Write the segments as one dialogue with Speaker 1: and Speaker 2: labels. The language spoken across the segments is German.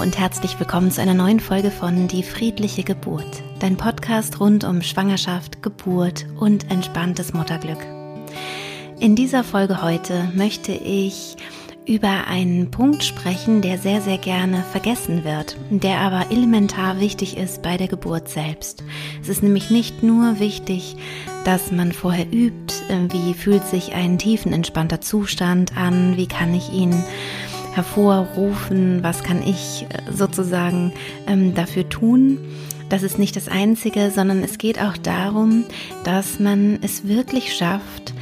Speaker 1: und herzlich willkommen zu einer neuen Folge von Die friedliche Geburt, dein Podcast rund um Schwangerschaft, Geburt und entspanntes Mutterglück. In dieser Folge heute möchte ich über einen Punkt sprechen, der sehr, sehr gerne vergessen wird, der aber elementar wichtig ist bei der Geburt selbst. Es ist nämlich nicht nur wichtig, dass man vorher übt, wie fühlt sich ein tiefenentspannter Zustand an, wie kann ich ihn hervorrufen, was kann ich äh, sozusagen ähm, dafür tun. Das ist nicht das Einzige, sondern es geht auch darum, dass man es wirklich schafft,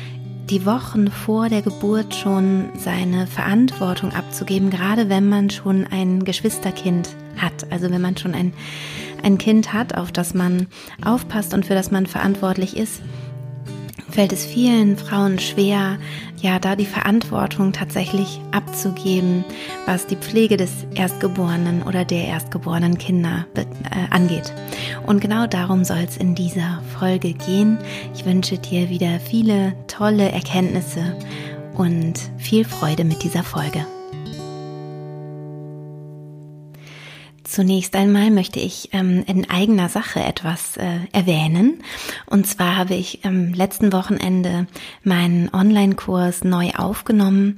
Speaker 1: die Wochen vor der Geburt schon seine Verantwortung abzugeben, gerade wenn man schon ein Geschwisterkind hat, also wenn man schon ein, ein Kind hat, auf das man aufpasst und für das man verantwortlich ist fällt es vielen Frauen schwer, ja, da die Verantwortung tatsächlich abzugeben, was die Pflege des Erstgeborenen oder der erstgeborenen Kinder äh, angeht. Und genau darum soll es in dieser Folge gehen. Ich wünsche dir wieder viele tolle Erkenntnisse und viel Freude mit dieser Folge. Zunächst einmal möchte ich ähm, in eigener Sache etwas äh, erwähnen. Und zwar habe ich am letzten Wochenende meinen Online-Kurs neu aufgenommen.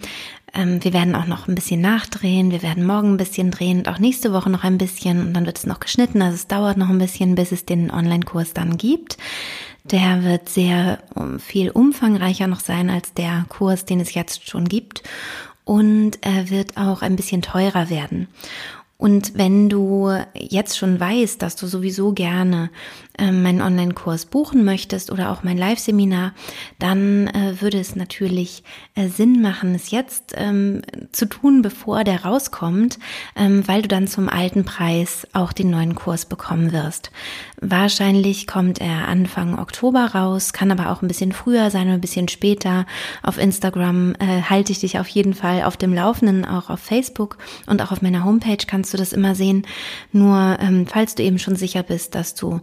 Speaker 1: Ähm, wir werden auch noch ein bisschen nachdrehen. Wir werden morgen ein bisschen drehen und auch nächste Woche noch ein bisschen. Und dann wird es noch geschnitten. Also es dauert noch ein bisschen, bis es den Online-Kurs dann gibt. Der wird sehr viel umfangreicher noch sein als der Kurs, den es jetzt schon gibt. Und er wird auch ein bisschen teurer werden. Und wenn du jetzt schon weißt, dass du sowieso gerne äh, meinen Online-Kurs buchen möchtest oder auch mein Live-Seminar, dann äh, würde es natürlich äh, Sinn machen, es jetzt ähm, zu tun, bevor der rauskommt, ähm, weil du dann zum alten Preis auch den neuen Kurs bekommen wirst. Wahrscheinlich kommt er Anfang Oktober raus, kann aber auch ein bisschen früher sein oder ein bisschen später. Auf Instagram äh, halte ich dich auf jeden Fall auf dem Laufenden, auch auf Facebook und auch auf meiner Homepage kannst du das immer sehen. Nur ähm, falls du eben schon sicher bist, dass du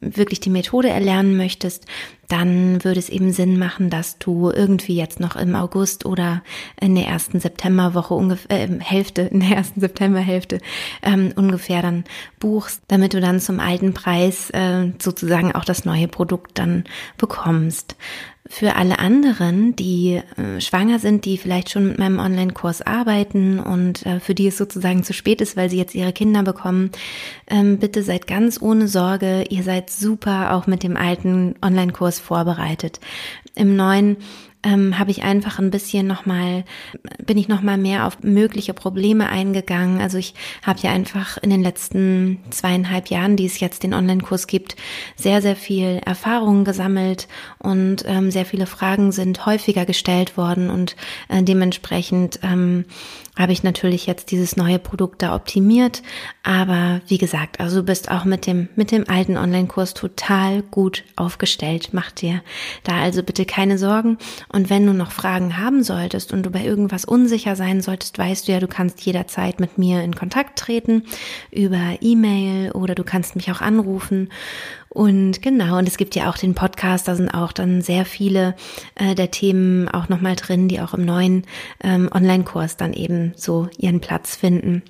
Speaker 1: wirklich die Methode erlernen möchtest, dann würde es eben Sinn machen, dass du irgendwie jetzt noch im August oder in der ersten Septemberwoche ungefähr äh, Hälfte, in der ersten Septemberhälfte ähm, ungefähr dann buchst, damit du dann zum alten Preis äh, sozusagen auch das neue Produkt dann bekommst. Für alle anderen, die äh, schwanger sind, die vielleicht schon mit meinem Online-Kurs arbeiten und äh, für die es sozusagen zu spät ist, weil sie jetzt ihre Kinder bekommen, ähm, bitte seid ganz ohne Sorge. Ihr seid super auch mit dem alten Online-Kurs vorbereitet. Im neuen ähm, habe ich einfach ein bisschen nochmal, bin ich nochmal mehr auf mögliche Probleme eingegangen. Also ich habe ja einfach in den letzten zweieinhalb Jahren, die es jetzt den Online-Kurs gibt, sehr, sehr viel Erfahrungen gesammelt und ähm, sehr viele Fragen sind häufiger gestellt worden und äh, dementsprechend ähm, habe ich natürlich jetzt dieses neue Produkt da optimiert. Aber wie gesagt, also du bist auch mit dem, mit dem alten Online-Kurs total gut aufgestellt. Mach dir da also bitte keine Sorgen. Und wenn du noch Fragen haben solltest und du bei irgendwas unsicher sein solltest, weißt du ja, du kannst jederzeit mit mir in Kontakt treten über E-Mail oder du kannst mich auch anrufen. Und genau, und es gibt ja auch den Podcast, da sind auch dann sehr viele äh, der Themen auch nochmal drin, die auch im neuen ähm, Online-Kurs dann eben so ihren Platz finden.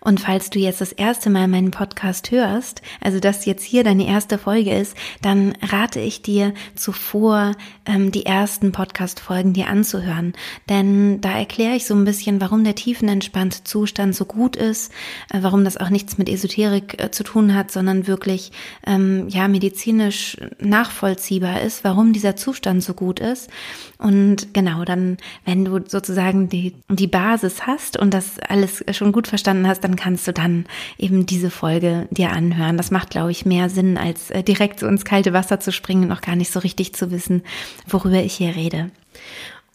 Speaker 1: Und falls du jetzt das erste Mal meinen Podcast hörst, also das jetzt hier deine erste Folge ist, dann rate ich dir zuvor, ähm, die ersten Podcast-Folgen dir anzuhören. Denn da erkläre ich so ein bisschen, warum der tiefenentspannte Zustand so gut ist, äh, warum das auch nichts mit Esoterik äh, zu tun hat, sondern wirklich ähm, ja medizinisch nachvollziehbar ist, warum dieser Zustand so gut ist. Und genau, dann, wenn du sozusagen die, die Basis hast und das alles schon gut verstanden hast, dann kannst du dann eben diese Folge dir anhören. Das macht, glaube ich, mehr Sinn, als äh, direkt so ins kalte Wasser zu springen und auch gar nicht so richtig zu wissen, worüber ich hier rede.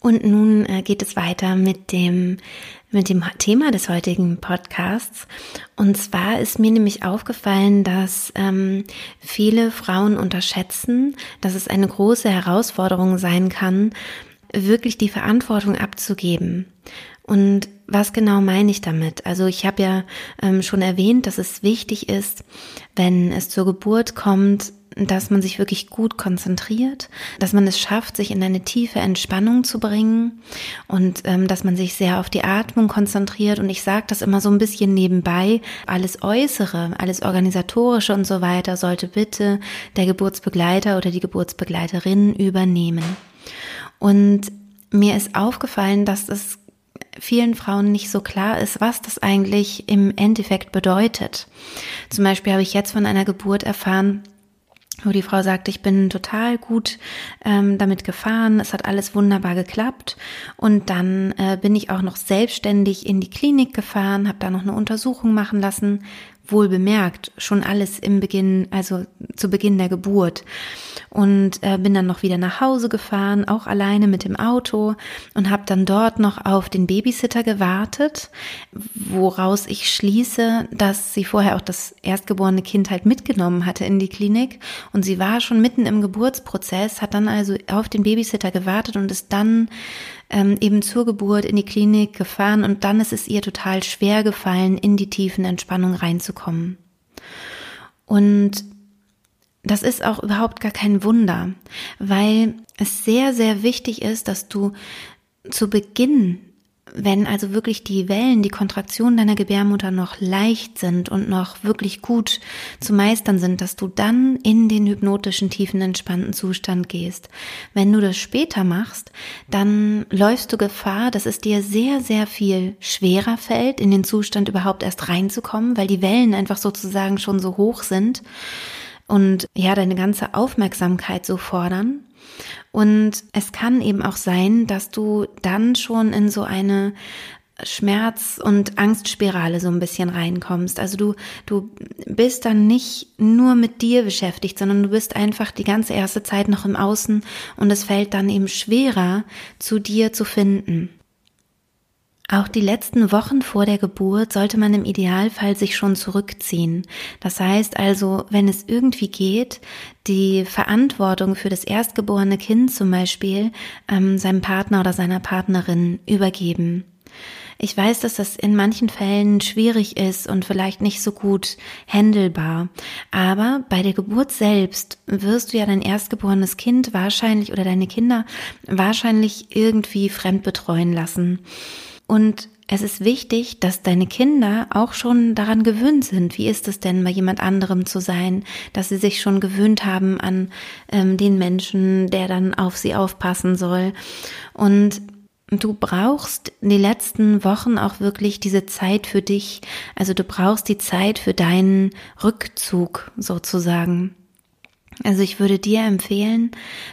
Speaker 1: Und nun äh, geht es weiter mit dem, mit dem Thema des heutigen Podcasts. Und zwar ist mir nämlich aufgefallen, dass ähm, viele Frauen unterschätzen, dass es eine große Herausforderung sein kann, wirklich die Verantwortung abzugeben. Und was genau meine ich damit? Also ich habe ja ähm, schon erwähnt, dass es wichtig ist, wenn es zur Geburt kommt, dass man sich wirklich gut konzentriert, dass man es schafft, sich in eine tiefe Entspannung zu bringen und ähm, dass man sich sehr auf die Atmung konzentriert. Und ich sage das immer so ein bisschen nebenbei. Alles Äußere, alles Organisatorische und so weiter sollte bitte der Geburtsbegleiter oder die Geburtsbegleiterin übernehmen. Und mir ist aufgefallen, dass es vielen Frauen nicht so klar ist, was das eigentlich im Endeffekt bedeutet. Zum Beispiel habe ich jetzt von einer Geburt erfahren, wo die Frau sagte, ich bin total gut ähm, damit gefahren, es hat alles wunderbar geklappt und dann äh, bin ich auch noch selbstständig in die Klinik gefahren, habe da noch eine Untersuchung machen lassen, wohl bemerkt, schon alles im Beginn, also zu Beginn der Geburt. Und äh, bin dann noch wieder nach Hause gefahren, auch alleine mit dem Auto und habe dann dort noch auf den Babysitter gewartet, woraus ich schließe, dass sie vorher auch das erstgeborene Kind halt mitgenommen hatte in die Klinik und sie war schon mitten im Geburtsprozess, hat dann also auf den Babysitter gewartet und ist dann ähm, eben zur Geburt in die Klinik gefahren und dann ist es ihr total schwer gefallen, in die tiefen Entspannung reinzukommen. Und das ist auch überhaupt gar kein Wunder, weil es sehr, sehr wichtig ist, dass du zu Beginn wenn also wirklich die Wellen, die Kontraktionen deiner Gebärmutter noch leicht sind und noch wirklich gut zu meistern sind, dass du dann in den hypnotischen, tiefen, entspannten Zustand gehst. Wenn du das später machst, dann läufst du Gefahr, dass es dir sehr, sehr viel schwerer fällt, in den Zustand überhaupt erst reinzukommen, weil die Wellen einfach sozusagen schon so hoch sind und ja, deine ganze Aufmerksamkeit so fordern. Und es kann eben auch sein, dass du dann schon in so eine Schmerz- und Angstspirale so ein bisschen reinkommst. Also du, du bist dann nicht nur mit dir beschäftigt, sondern du bist einfach die ganze erste Zeit noch im Außen und es fällt dann eben schwerer, zu dir zu finden. Auch die letzten Wochen vor der Geburt sollte man im Idealfall sich schon zurückziehen. Das heißt also, wenn es irgendwie geht, die Verantwortung für das erstgeborene Kind zum Beispiel ähm, seinem Partner oder seiner Partnerin übergeben. Ich weiß, dass das in manchen Fällen schwierig ist und vielleicht nicht so gut handelbar. Aber bei der Geburt selbst wirst du ja dein erstgeborenes Kind wahrscheinlich oder deine Kinder wahrscheinlich irgendwie fremd betreuen lassen. Und es ist wichtig, dass deine Kinder auch schon daran gewöhnt sind. Wie ist es denn, bei jemand anderem zu sein? Dass sie sich schon gewöhnt haben an ähm, den Menschen, der dann auf sie aufpassen soll. Und du brauchst die letzten Wochen auch wirklich diese Zeit für dich. Also du brauchst die Zeit für deinen Rückzug sozusagen. Also ich würde dir empfehlen,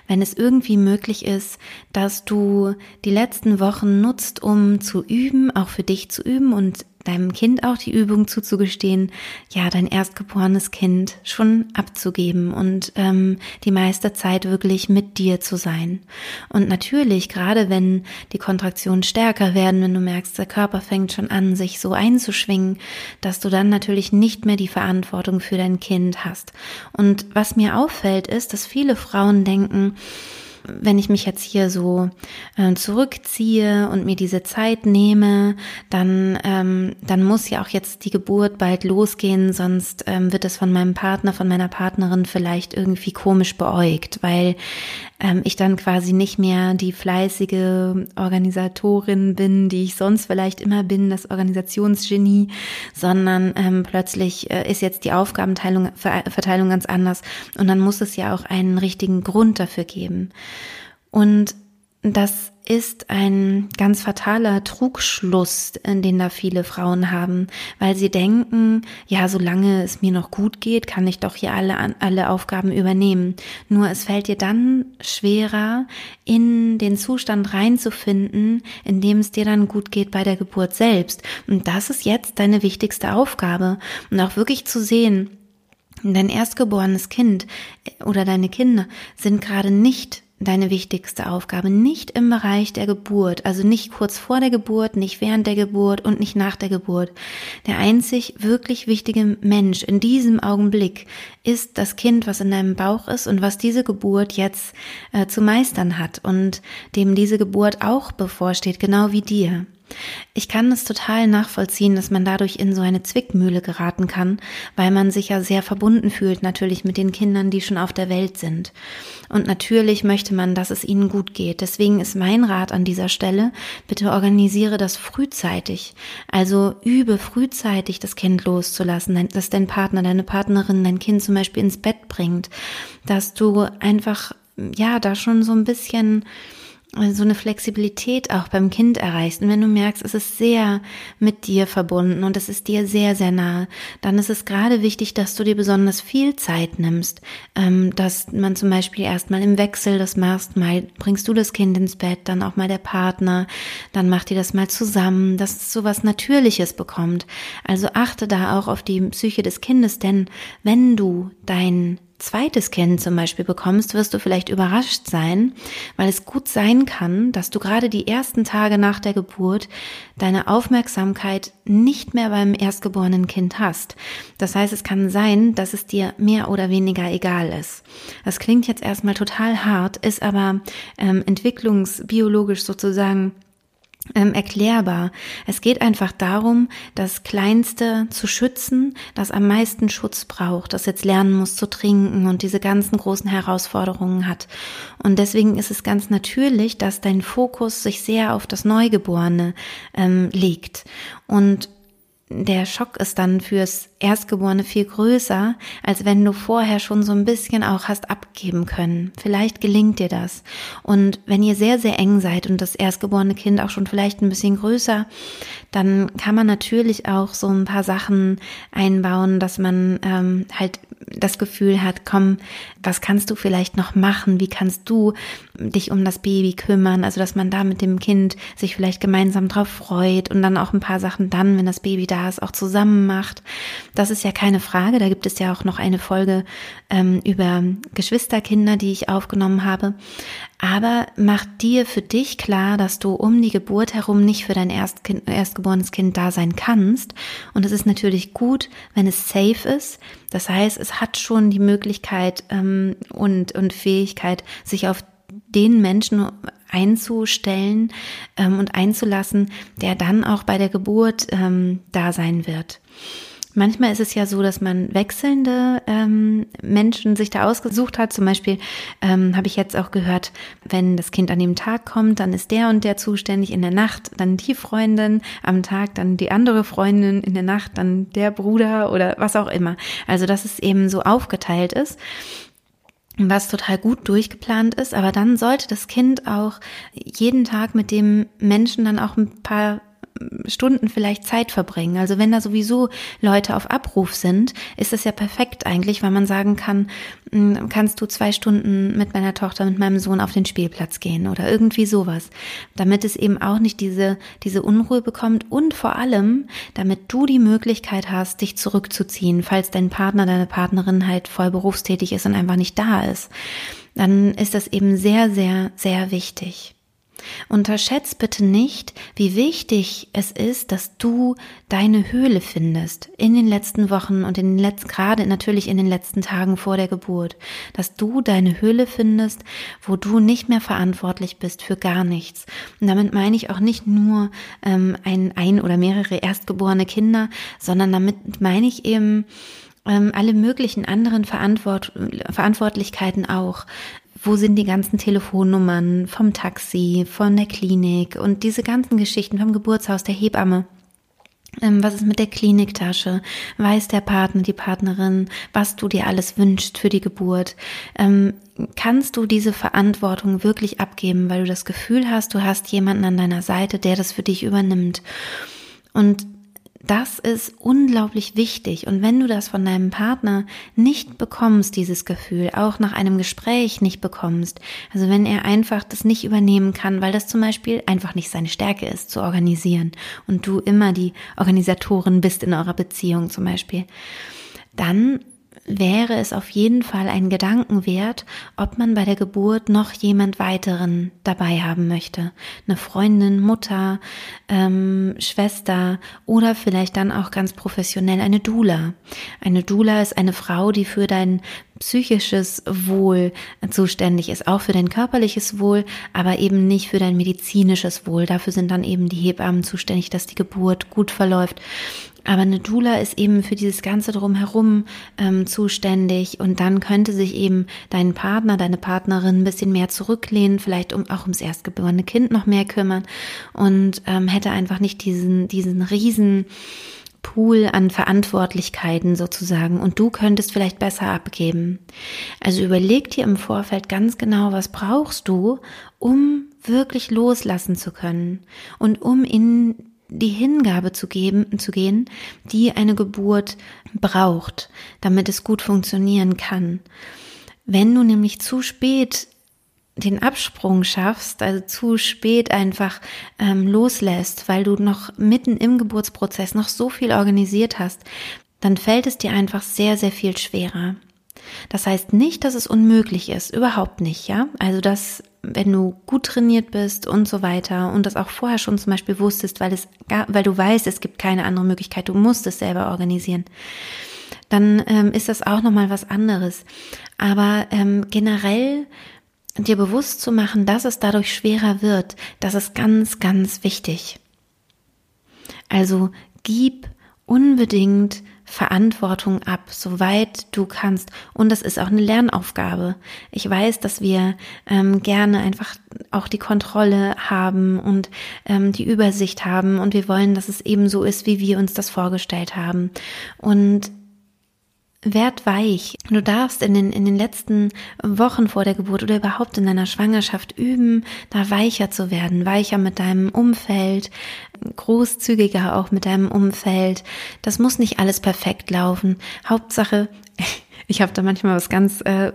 Speaker 1: wenn es irgendwie möglich ist, dass du die letzten Wochen nutzt, um zu üben, auch für dich zu üben und deinem Kind auch die Übung zuzugestehen, ja, dein erstgeborenes Kind schon abzugeben und ähm, die meiste Zeit wirklich mit dir zu sein. Und natürlich, gerade wenn die Kontraktionen stärker werden, wenn du merkst, der Körper fängt schon an, sich so einzuschwingen, dass du dann natürlich nicht mehr die Verantwortung für dein Kind hast. Und was mir auffällt, ist, dass viele Frauen denken, wenn ich mich jetzt hier so äh, zurückziehe und mir diese Zeit nehme, dann, ähm, dann muss ja auch jetzt die Geburt bald losgehen, sonst ähm, wird es von meinem Partner, von meiner Partnerin vielleicht irgendwie komisch beäugt, weil ähm, ich dann quasi nicht mehr die fleißige Organisatorin bin, die ich sonst vielleicht immer bin, das Organisationsgenie, sondern ähm, plötzlich äh, ist jetzt die Aufgabenteilung, Verteilung ganz anders und dann muss es ja auch einen richtigen Grund dafür geben. Und das ist ein ganz fataler Trugschluss, den da viele Frauen haben, weil sie denken, ja, solange es mir noch gut geht, kann ich doch hier alle, alle Aufgaben übernehmen. Nur es fällt dir dann schwerer, in den Zustand reinzufinden, in dem es dir dann gut geht bei der Geburt selbst. Und das ist jetzt deine wichtigste Aufgabe. Und auch wirklich zu sehen, dein erstgeborenes Kind oder deine Kinder sind gerade nicht deine wichtigste Aufgabe, nicht im Bereich der Geburt, also nicht kurz vor der Geburt, nicht während der Geburt und nicht nach der Geburt. Der einzig wirklich wichtige Mensch in diesem Augenblick ist das Kind, was in deinem Bauch ist und was diese Geburt jetzt äh, zu meistern hat und dem diese Geburt auch bevorsteht, genau wie dir. Ich kann es total nachvollziehen, dass man dadurch in so eine Zwickmühle geraten kann, weil man sich ja sehr verbunden fühlt natürlich mit den Kindern, die schon auf der Welt sind. Und natürlich möchte man, dass es ihnen gut geht. Deswegen ist mein Rat an dieser Stelle, bitte organisiere das frühzeitig. Also übe frühzeitig das Kind loszulassen, dass dein Partner, deine Partnerin dein Kind zum Beispiel ins Bett bringt, dass du einfach, ja, da schon so ein bisschen so eine Flexibilität auch beim Kind erreichst. Und wenn du merkst, es ist sehr mit dir verbunden und es ist dir sehr, sehr nahe, dann ist es gerade wichtig, dass du dir besonders viel Zeit nimmst. Ähm, dass man zum Beispiel erstmal im Wechsel das machst, mal bringst du das Kind ins Bett, dann auch mal der Partner, dann macht ihr das mal zusammen, dass es so was Natürliches bekommt. Also achte da auch auf die Psyche des Kindes, denn wenn du dein zweites Kind zum Beispiel bekommst, wirst du vielleicht überrascht sein, weil es gut sein kann, dass du gerade die ersten Tage nach der Geburt deine Aufmerksamkeit nicht mehr beim erstgeborenen Kind hast. Das heißt, es kann sein, dass es dir mehr oder weniger egal ist. Das klingt jetzt erstmal total hart, ist aber ähm, entwicklungsbiologisch sozusagen ähm, erklärbar. Es geht einfach darum, das Kleinste zu schützen, das am meisten Schutz braucht, das jetzt lernen muss zu trinken und diese ganzen großen Herausforderungen hat. Und deswegen ist es ganz natürlich, dass dein Fokus sich sehr auf das Neugeborene ähm, legt. Und der Schock ist dann fürs Erstgeborene viel größer, als wenn du vorher schon so ein bisschen auch hast abgeben können. Vielleicht gelingt dir das. Und wenn ihr sehr, sehr eng seid und das erstgeborene Kind auch schon vielleicht ein bisschen größer, dann kann man natürlich auch so ein paar Sachen einbauen, dass man ähm, halt das Gefühl hat, komm, was kannst du vielleicht noch machen? Wie kannst du dich um das Baby kümmern? Also, dass man da mit dem Kind sich vielleicht gemeinsam drauf freut und dann auch ein paar Sachen dann, wenn das Baby da ist, auch zusammen macht. Das ist ja keine Frage. Da gibt es ja auch noch eine Folge ähm, über Geschwisterkinder, die ich aufgenommen habe. Aber mach dir für dich klar, dass du um die Geburt herum nicht für dein Erstkind, erstgeborenes Kind da sein kannst. Und es ist natürlich gut, wenn es safe ist. Das heißt, es hat schon die Möglichkeit ähm, und, und Fähigkeit, sich auf den Menschen einzustellen ähm, und einzulassen, der dann auch bei der Geburt ähm, da sein wird. Manchmal ist es ja so, dass man wechselnde ähm, Menschen sich da ausgesucht hat. Zum Beispiel ähm, habe ich jetzt auch gehört, wenn das Kind an dem Tag kommt, dann ist der und der zuständig in der Nacht, dann die Freundin, am Tag dann die andere Freundin, in der Nacht dann der Bruder oder was auch immer. Also dass es eben so aufgeteilt ist was total gut durchgeplant ist, aber dann sollte das Kind auch jeden Tag mit dem Menschen dann auch ein paar Stunden vielleicht Zeit verbringen. Also wenn da sowieso Leute auf Abruf sind, ist das ja perfekt eigentlich, weil man sagen kann, hm, kannst du zwei Stunden mit meiner Tochter, mit meinem Sohn auf den Spielplatz gehen oder irgendwie sowas, damit es eben auch nicht diese, diese Unruhe bekommt und vor allem, damit du die Möglichkeit hast, dich zurückzuziehen, falls dein Partner, deine Partnerin halt voll berufstätig ist und einfach nicht da ist. Dann ist das eben sehr, sehr, sehr wichtig. Unterschätzt bitte nicht, wie wichtig es ist, dass du deine Höhle findest in den letzten Wochen und in den letzten, gerade natürlich in den letzten Tagen vor der Geburt, dass du deine Höhle findest, wo du nicht mehr verantwortlich bist für gar nichts. Und damit meine ich auch nicht nur ähm, ein, ein oder mehrere erstgeborene Kinder, sondern damit meine ich eben ähm, alle möglichen anderen Verantwort Verantwortlichkeiten auch wo sind die ganzen Telefonnummern vom Taxi, von der Klinik und diese ganzen Geschichten vom Geburtshaus, der Hebamme. Ähm, was ist mit der Kliniktasche? Weiß der Partner, die Partnerin, was du dir alles wünschst für die Geburt? Ähm, kannst du diese Verantwortung wirklich abgeben, weil du das Gefühl hast, du hast jemanden an deiner Seite, der das für dich übernimmt? Und das ist unglaublich wichtig. Und wenn du das von deinem Partner nicht bekommst, dieses Gefühl, auch nach einem Gespräch nicht bekommst, also wenn er einfach das nicht übernehmen kann, weil das zum Beispiel einfach nicht seine Stärke ist, zu organisieren und du immer die Organisatorin bist in eurer Beziehung zum Beispiel, dann wäre es auf jeden Fall ein Gedanken wert, ob man bei der Geburt noch jemand weiteren dabei haben möchte. Eine Freundin, Mutter, ähm, Schwester oder vielleicht dann auch ganz professionell eine Dula. Eine Dula ist eine Frau, die für dein psychisches Wohl zuständig ist, auch für dein körperliches Wohl, aber eben nicht für dein medizinisches Wohl. Dafür sind dann eben die Hebammen zuständig, dass die Geburt gut verläuft. Aber eine Doula ist eben für dieses Ganze drumherum ähm, zuständig. Und dann könnte sich eben dein Partner, deine Partnerin ein bisschen mehr zurücklehnen, vielleicht um auch ums erstgeborene Kind noch mehr kümmern. Und ähm, hätte einfach nicht diesen, diesen riesen Pool an Verantwortlichkeiten sozusagen. Und du könntest vielleicht besser abgeben. Also überleg dir im Vorfeld ganz genau, was brauchst du, um wirklich loslassen zu können. Und um in die Hingabe zu geben, zu gehen, die eine Geburt braucht, damit es gut funktionieren kann. Wenn du nämlich zu spät den Absprung schaffst, also zu spät einfach ähm, loslässt, weil du noch mitten im Geburtsprozess noch so viel organisiert hast, dann fällt es dir einfach sehr, sehr viel schwerer. Das heißt nicht, dass es unmöglich ist, überhaupt nicht, ja. Also dass, wenn du gut trainiert bist und so weiter und das auch vorher schon zum Beispiel wusstest, weil es, weil du weißt, es gibt keine andere Möglichkeit, du musst es selber organisieren, dann ähm, ist das auch nochmal was anderes. Aber ähm, generell dir bewusst zu machen, dass es dadurch schwerer wird, das ist ganz, ganz wichtig. Also gib unbedingt Verantwortung ab, soweit du kannst. Und das ist auch eine Lernaufgabe. Ich weiß, dass wir ähm, gerne einfach auch die Kontrolle haben und ähm, die Übersicht haben und wir wollen, dass es eben so ist, wie wir uns das vorgestellt haben. Und Werd weich. Du darfst in den, in den letzten Wochen vor der Geburt oder überhaupt in deiner Schwangerschaft üben, da weicher zu werden, weicher mit deinem Umfeld, großzügiger auch mit deinem Umfeld. Das muss nicht alles perfekt laufen. Hauptsache, ich habe da manchmal was ganz, äh,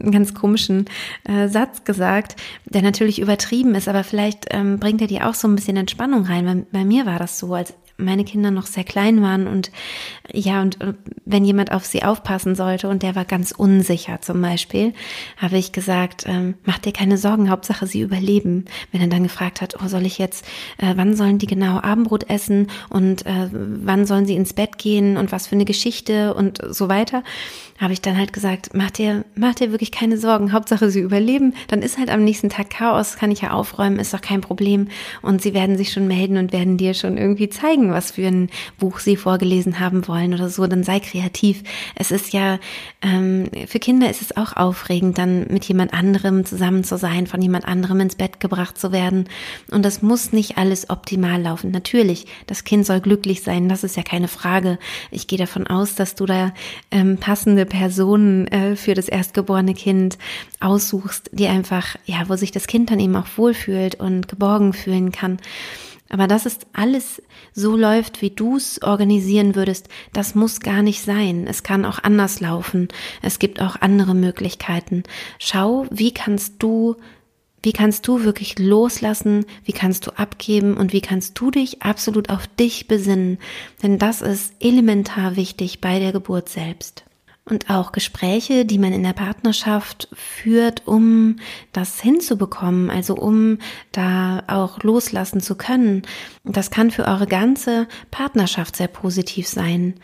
Speaker 1: einen ganz komischen äh, Satz gesagt, der natürlich übertrieben ist, aber vielleicht ähm, bringt er dir auch so ein bisschen Entspannung rein. Bei, bei mir war das so, als meine Kinder noch sehr klein waren und ja, und wenn jemand auf sie aufpassen sollte und der war ganz unsicher zum Beispiel, habe ich gesagt, ähm, mach dir keine Sorgen, Hauptsache sie überleben. Wenn er dann gefragt hat, oh, soll ich jetzt, äh, wann sollen die genau Abendbrot essen und äh, wann sollen sie ins Bett gehen und was für eine Geschichte und so weiter, habe ich dann halt gesagt, mach dir, mach dir wirklich keine Sorgen, Hauptsache sie überleben, dann ist halt am nächsten Tag Chaos, kann ich ja aufräumen, ist doch kein Problem und sie werden sich schon melden und werden dir schon irgendwie zeigen, was für ein Buch sie vorgelesen haben wollen oder so, dann sei kreativ. Es ist ja, ähm, für Kinder ist es auch aufregend, dann mit jemand anderem zusammen zu sein, von jemand anderem ins Bett gebracht zu werden und das muss nicht alles optimal laufen. Natürlich, das Kind soll glücklich sein, das ist ja keine Frage. Ich gehe davon aus, dass du da ähm, passende Personen äh, für das erstgeborene Kind aussuchst, die einfach, ja, wo sich das Kind dann eben auch wohlfühlt und geborgen fühlen kann. Aber dass es alles so läuft, wie du es organisieren würdest, das muss gar nicht sein. Es kann auch anders laufen. Es gibt auch andere Möglichkeiten. Schau, wie kannst du wie kannst du wirklich loslassen? Wie kannst du abgeben? Und wie kannst du dich absolut auf dich besinnen? Denn das ist elementar wichtig bei der Geburt selbst und auch Gespräche, die man in der Partnerschaft führt, um das hinzubekommen, also um da auch loslassen zu können. Das kann für eure ganze Partnerschaft sehr positiv sein,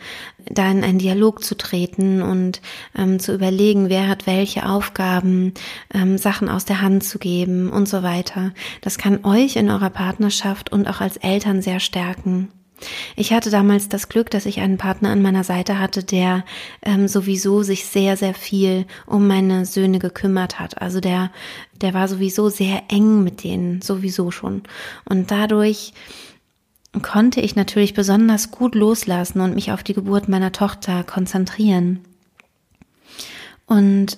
Speaker 1: da in einen Dialog zu treten und ähm, zu überlegen, wer hat welche Aufgaben, ähm, Sachen aus der Hand zu geben und so weiter. Das kann euch in eurer Partnerschaft und auch als Eltern sehr stärken. Ich hatte damals das Glück, dass ich einen Partner an meiner Seite hatte, der ähm, sowieso sich sehr, sehr viel um meine Söhne gekümmert hat. Also der, der war sowieso sehr eng mit denen, sowieso schon. Und dadurch konnte ich natürlich besonders gut loslassen und mich auf die Geburt meiner Tochter konzentrieren. Und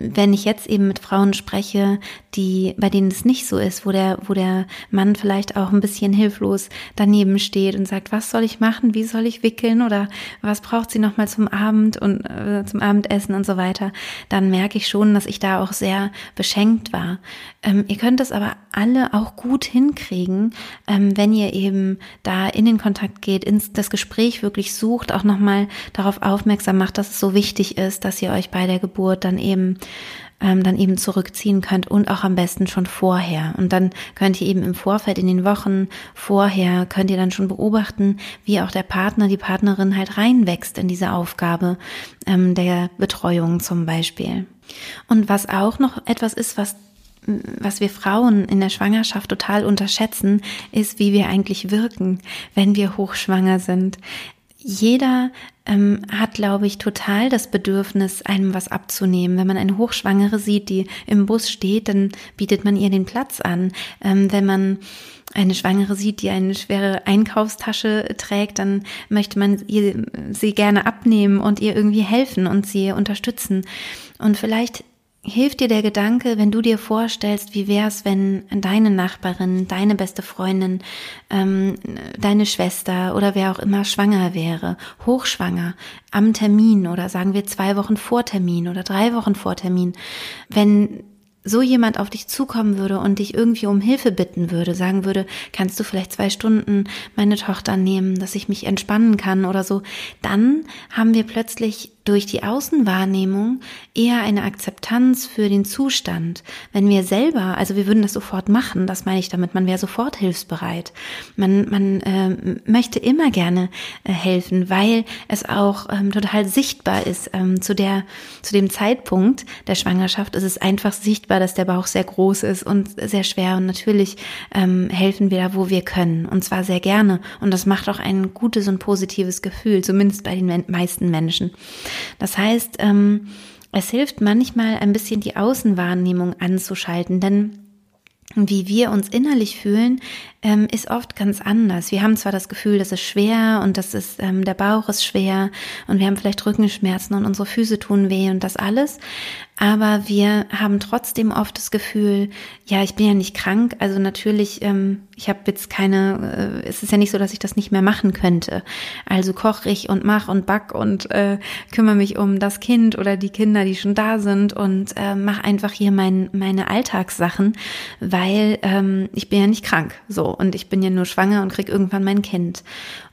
Speaker 1: wenn ich jetzt eben mit Frauen spreche, die, bei denen es nicht so ist, wo der, wo der Mann vielleicht auch ein bisschen hilflos daneben steht und sagt, was soll ich machen, wie soll ich wickeln? Oder was braucht sie nochmal zum Abend und äh, zum Abendessen und so weiter, dann merke ich schon, dass ich da auch sehr beschenkt war. Ähm, ihr könnt es aber alle auch gut hinkriegen, ähm, wenn ihr eben da in den Kontakt geht, ins das Gespräch wirklich sucht, auch nochmal darauf aufmerksam macht, dass es so wichtig ist, dass ihr euch bei der Geburt dann eben ähm, dann eben zurückziehen könnt und auch am besten schon vorher. Und dann könnt ihr eben im Vorfeld, in den Wochen vorher, könnt ihr dann schon beobachten, wie auch der Partner, die Partnerin halt reinwächst in diese Aufgabe ähm, der Betreuung zum Beispiel. Und was auch noch etwas ist, was was wir Frauen in der Schwangerschaft total unterschätzen, ist, wie wir eigentlich wirken, wenn wir hochschwanger sind. Jeder ähm, hat, glaube ich, total das Bedürfnis, einem was abzunehmen. Wenn man eine Hochschwangere sieht, die im Bus steht, dann bietet man ihr den Platz an. Ähm, wenn man eine Schwangere sieht, die eine schwere Einkaufstasche trägt, dann möchte man ihr, sie gerne abnehmen und ihr irgendwie helfen und sie unterstützen. Und vielleicht hilft dir der Gedanke, wenn du dir vorstellst, wie wär's, wenn deine Nachbarin, deine beste Freundin, ähm, deine Schwester oder wer auch immer schwanger wäre, hochschwanger, am Termin oder sagen wir zwei Wochen vor Termin oder drei Wochen vor Termin, wenn so jemand auf dich zukommen würde und dich irgendwie um Hilfe bitten würde, sagen würde, kannst du vielleicht zwei Stunden meine Tochter nehmen, dass ich mich entspannen kann oder so, dann haben wir plötzlich durch die Außenwahrnehmung eher eine Akzeptanz für den Zustand. Wenn wir selber, also wir würden das sofort machen, das meine ich damit, man wäre sofort hilfsbereit. Man, man äh, möchte immer gerne äh, helfen, weil es auch ähm, total sichtbar ist. Ähm, zu, der, zu dem Zeitpunkt der Schwangerschaft ist es einfach sichtbar, dass der Bauch sehr groß ist und sehr schwer. Und natürlich ähm, helfen wir da, wo wir können. Und zwar sehr gerne. Und das macht auch ein gutes und positives Gefühl, zumindest bei den meisten Menschen. Das heißt, ähm, es hilft manchmal ein bisschen die Außenwahrnehmung anzuschalten, denn wie wir uns innerlich fühlen, ähm, ist oft ganz anders. Wir haben zwar das Gefühl, das ist schwer und das ist, ähm, der Bauch ist schwer und wir haben vielleicht Rückenschmerzen und unsere Füße tun weh und das alles, aber wir haben trotzdem oft das Gefühl, ja, ich bin ja nicht krank, also natürlich, ähm, ich habe jetzt keine, äh, es ist ja nicht so, dass ich das nicht mehr machen könnte. Also koche ich und mach und back und äh, kümmere mich um das Kind oder die Kinder, die schon da sind und äh, mache einfach hier mein, meine Alltagssachen, weil ähm, ich bin ja nicht krank, so und ich bin ja nur schwanger und krieg irgendwann mein Kind.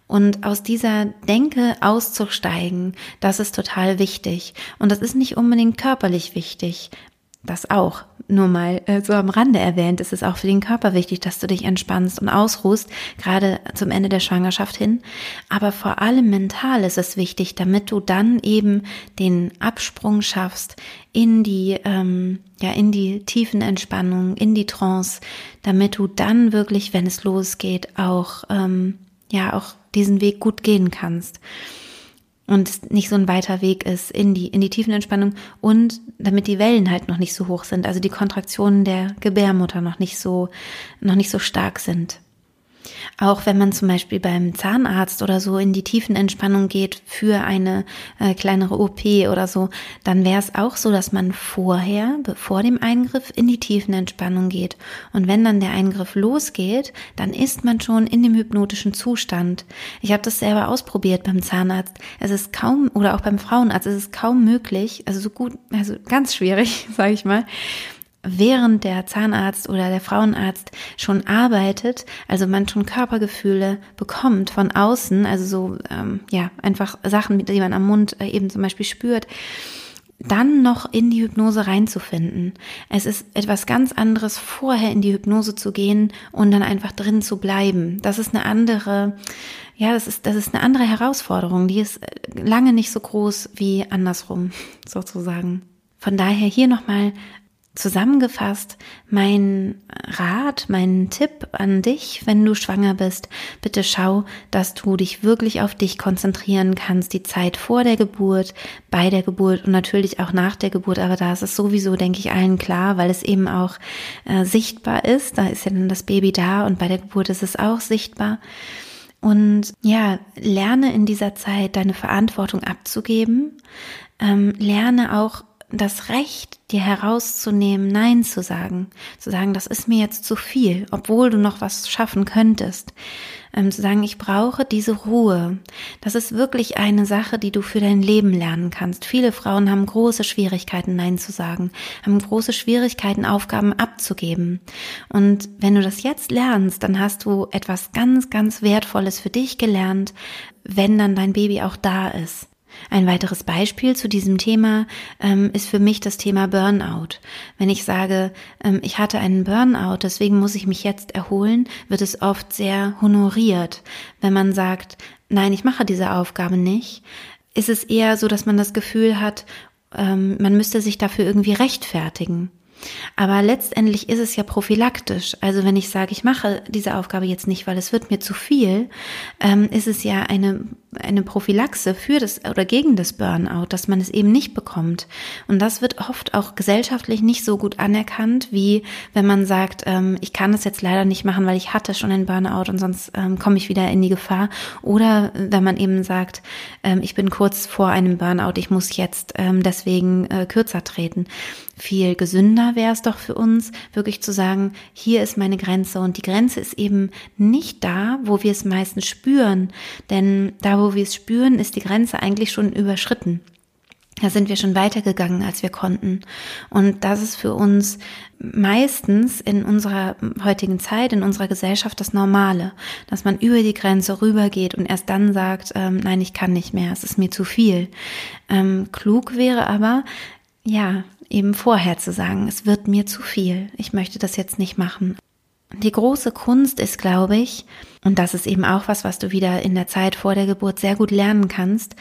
Speaker 1: Und aus dieser Denke auszusteigen, das ist total wichtig. Und das ist nicht unbedingt körperlich wichtig. Das auch. Nur mal äh, so am Rande erwähnt, ist es auch für den Körper wichtig, dass du dich entspannst und ausruhst, gerade zum Ende der Schwangerschaft hin. Aber vor allem mental ist es wichtig, damit du dann eben den Absprung schaffst in die, ähm, ja, in die tiefen Entspannung, in die Trance, damit du dann wirklich, wenn es losgeht, auch, ähm, ja, auch diesen Weg gut gehen kannst und es nicht so ein weiter Weg ist in die, in die tiefen Entspannung und damit die Wellen halt noch nicht so hoch sind, also die Kontraktionen der Gebärmutter noch nicht so, noch nicht so stark sind. Auch wenn man zum Beispiel beim Zahnarzt oder so in die tiefen Entspannung geht für eine äh, kleinere OP oder so, dann wäre es auch so, dass man vorher, bevor dem Eingriff, in die tiefen Entspannung geht. Und wenn dann der Eingriff losgeht, dann ist man schon in dem hypnotischen Zustand. Ich habe das selber ausprobiert beim Zahnarzt. Es ist kaum, oder auch beim Frauenarzt, es ist kaum möglich, also so gut, also ganz schwierig, sage ich mal, während der Zahnarzt oder der Frauenarzt schon arbeitet, also man schon Körpergefühle bekommt von außen, also so ähm, ja einfach Sachen, die man am Mund äh, eben zum Beispiel spürt, dann noch in die Hypnose reinzufinden. Es ist etwas ganz anderes, vorher in die Hypnose zu gehen und dann einfach drin zu bleiben. Das ist eine andere, ja, das ist, das ist eine andere Herausforderung. Die ist äh, lange nicht so groß wie andersrum, sozusagen. Von daher hier nochmal Zusammengefasst, mein Rat, mein Tipp an dich, wenn du schwanger bist, bitte schau, dass du dich wirklich auf dich konzentrieren kannst, die Zeit vor der Geburt, bei der Geburt und natürlich auch nach der Geburt, aber da ist es sowieso, denke ich, allen klar, weil es eben auch äh, sichtbar ist, da ist ja dann das Baby da und bei der Geburt ist es auch sichtbar. Und ja, lerne in dieser Zeit deine Verantwortung abzugeben, ähm, lerne auch das Recht, dir herauszunehmen, Nein zu sagen, zu sagen, das ist mir jetzt zu viel, obwohl du noch was schaffen könntest, ähm, zu sagen, ich brauche diese Ruhe. Das ist wirklich eine Sache, die du für dein Leben lernen kannst. Viele Frauen haben große Schwierigkeiten, Nein zu sagen, haben große Schwierigkeiten, Aufgaben abzugeben. Und wenn du das jetzt lernst, dann hast du etwas ganz, ganz Wertvolles für dich gelernt, wenn dann dein Baby auch da ist. Ein weiteres Beispiel zu diesem Thema ähm, ist für mich das Thema Burnout. Wenn ich sage, ähm, ich hatte einen Burnout, deswegen muss ich mich jetzt erholen, wird es oft sehr honoriert. Wenn man sagt, nein, ich mache diese Aufgabe nicht, ist es eher so, dass man das Gefühl hat, ähm, man müsste sich dafür irgendwie rechtfertigen. Aber letztendlich ist es ja prophylaktisch. Also wenn ich sage, ich mache diese Aufgabe jetzt nicht, weil es wird mir zu viel, ähm, ist es ja eine eine Prophylaxe für das oder gegen das Burnout, dass man es eben nicht bekommt. Und das wird oft auch gesellschaftlich nicht so gut anerkannt, wie wenn man sagt, ähm, ich kann es jetzt leider nicht machen, weil ich hatte schon einen Burnout und sonst ähm, komme ich wieder in die Gefahr. Oder wenn man eben sagt, ähm, ich bin kurz vor einem Burnout, ich muss jetzt ähm, deswegen äh, kürzer treten. Viel gesünder wäre es doch für uns, wirklich zu sagen, hier ist meine Grenze und die Grenze ist eben nicht da, wo wir es meistens spüren, denn da, wo wir es spüren, ist die Grenze eigentlich schon überschritten. Da sind wir schon weitergegangen, als wir konnten. Und das ist für uns meistens in unserer heutigen Zeit, in unserer Gesellschaft das Normale, dass man über die Grenze rübergeht und erst dann sagt, ähm, nein, ich kann nicht mehr, es ist mir zu viel. Ähm, klug wäre aber, ja, eben vorher zu sagen, es wird mir zu viel, ich möchte das jetzt nicht machen. Die große Kunst ist, glaube ich, und das ist eben auch was, was du wieder in der Zeit vor der Geburt sehr gut lernen kannst,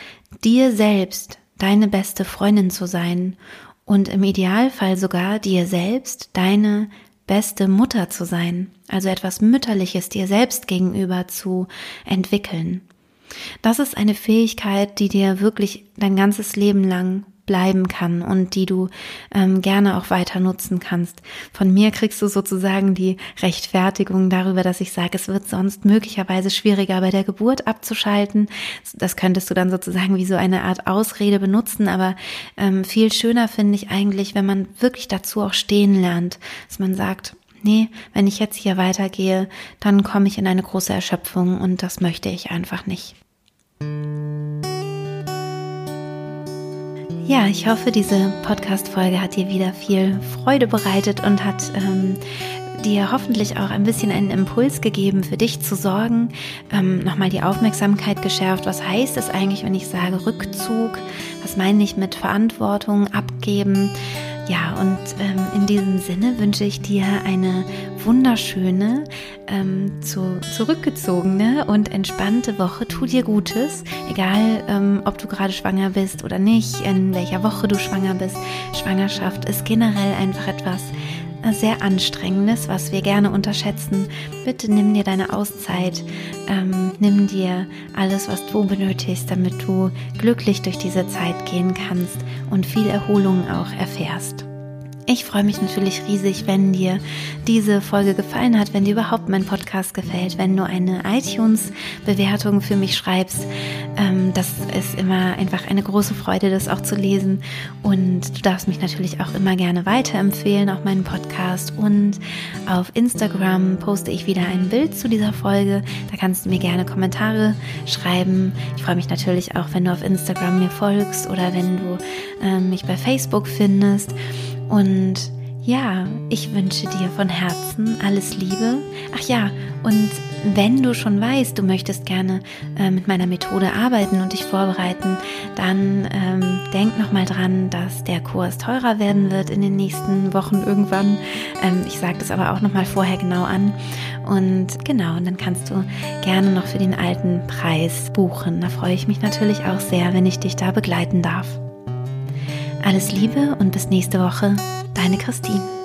Speaker 1: dir selbst deine beste Freundin zu sein und im Idealfall sogar dir selbst deine beste Mutter zu sein, also etwas Mütterliches dir selbst gegenüber zu entwickeln. Das ist eine Fähigkeit, die dir wirklich dein ganzes Leben lang bleiben kann und die du ähm, gerne auch weiter nutzen kannst. Von mir kriegst du sozusagen die Rechtfertigung darüber, dass ich sage, es wird sonst möglicherweise schwieriger bei der Geburt abzuschalten. Das könntest du dann sozusagen wie so eine Art Ausrede benutzen, aber ähm, viel schöner finde ich eigentlich, wenn man wirklich dazu auch stehen lernt, dass man sagt, nee, wenn ich jetzt hier weitergehe, dann komme ich in eine große Erschöpfung und das möchte ich einfach nicht. Ja, ich hoffe, diese Podcast-Folge hat dir wieder viel Freude bereitet und hat ähm, dir hoffentlich auch ein bisschen einen Impuls gegeben, für dich zu sorgen, ähm, nochmal die Aufmerksamkeit geschärft. Was heißt es eigentlich, wenn ich sage Rückzug? Was meine ich mit Verantwortung abgeben? Ja, und ähm, in diesem Sinne wünsche ich dir eine wunderschöne, ähm, zu, zurückgezogene und entspannte Woche. Tu dir Gutes, egal ähm, ob du gerade schwanger bist oder nicht, in welcher Woche du schwanger bist. Schwangerschaft ist generell einfach etwas sehr anstrengendes, was wir gerne unterschätzen. Bitte nimm dir deine Auszeit, ähm, nimm dir alles, was du benötigst, damit du glücklich durch diese Zeit gehen kannst und viel Erholung auch erfährst. Ich freue mich natürlich riesig, wenn dir diese Folge gefallen hat, wenn dir überhaupt mein Podcast gefällt, wenn du eine iTunes-Bewertung für mich schreibst. Ähm, das ist immer einfach eine große Freude, das auch zu lesen. Und du darfst mich natürlich auch immer gerne weiterempfehlen, auch meinen Podcast. Und auf Instagram poste ich wieder ein Bild zu dieser Folge. Da kannst du mir gerne Kommentare schreiben. Ich freue mich natürlich auch, wenn du auf Instagram mir folgst oder wenn du äh, mich bei Facebook findest. Und ja, ich wünsche dir von Herzen alles Liebe. Ach ja, und wenn du schon weißt, du möchtest gerne äh, mit meiner Methode arbeiten und dich vorbereiten, dann ähm, denk nochmal dran, dass der Kurs teurer werden wird in den nächsten Wochen irgendwann. Ähm, ich sage das aber auch nochmal vorher genau an. Und genau, und dann kannst du gerne noch für den alten Preis buchen. Da freue ich mich natürlich auch sehr, wenn ich dich da begleiten darf. Alles Liebe und bis nächste Woche, deine Christine.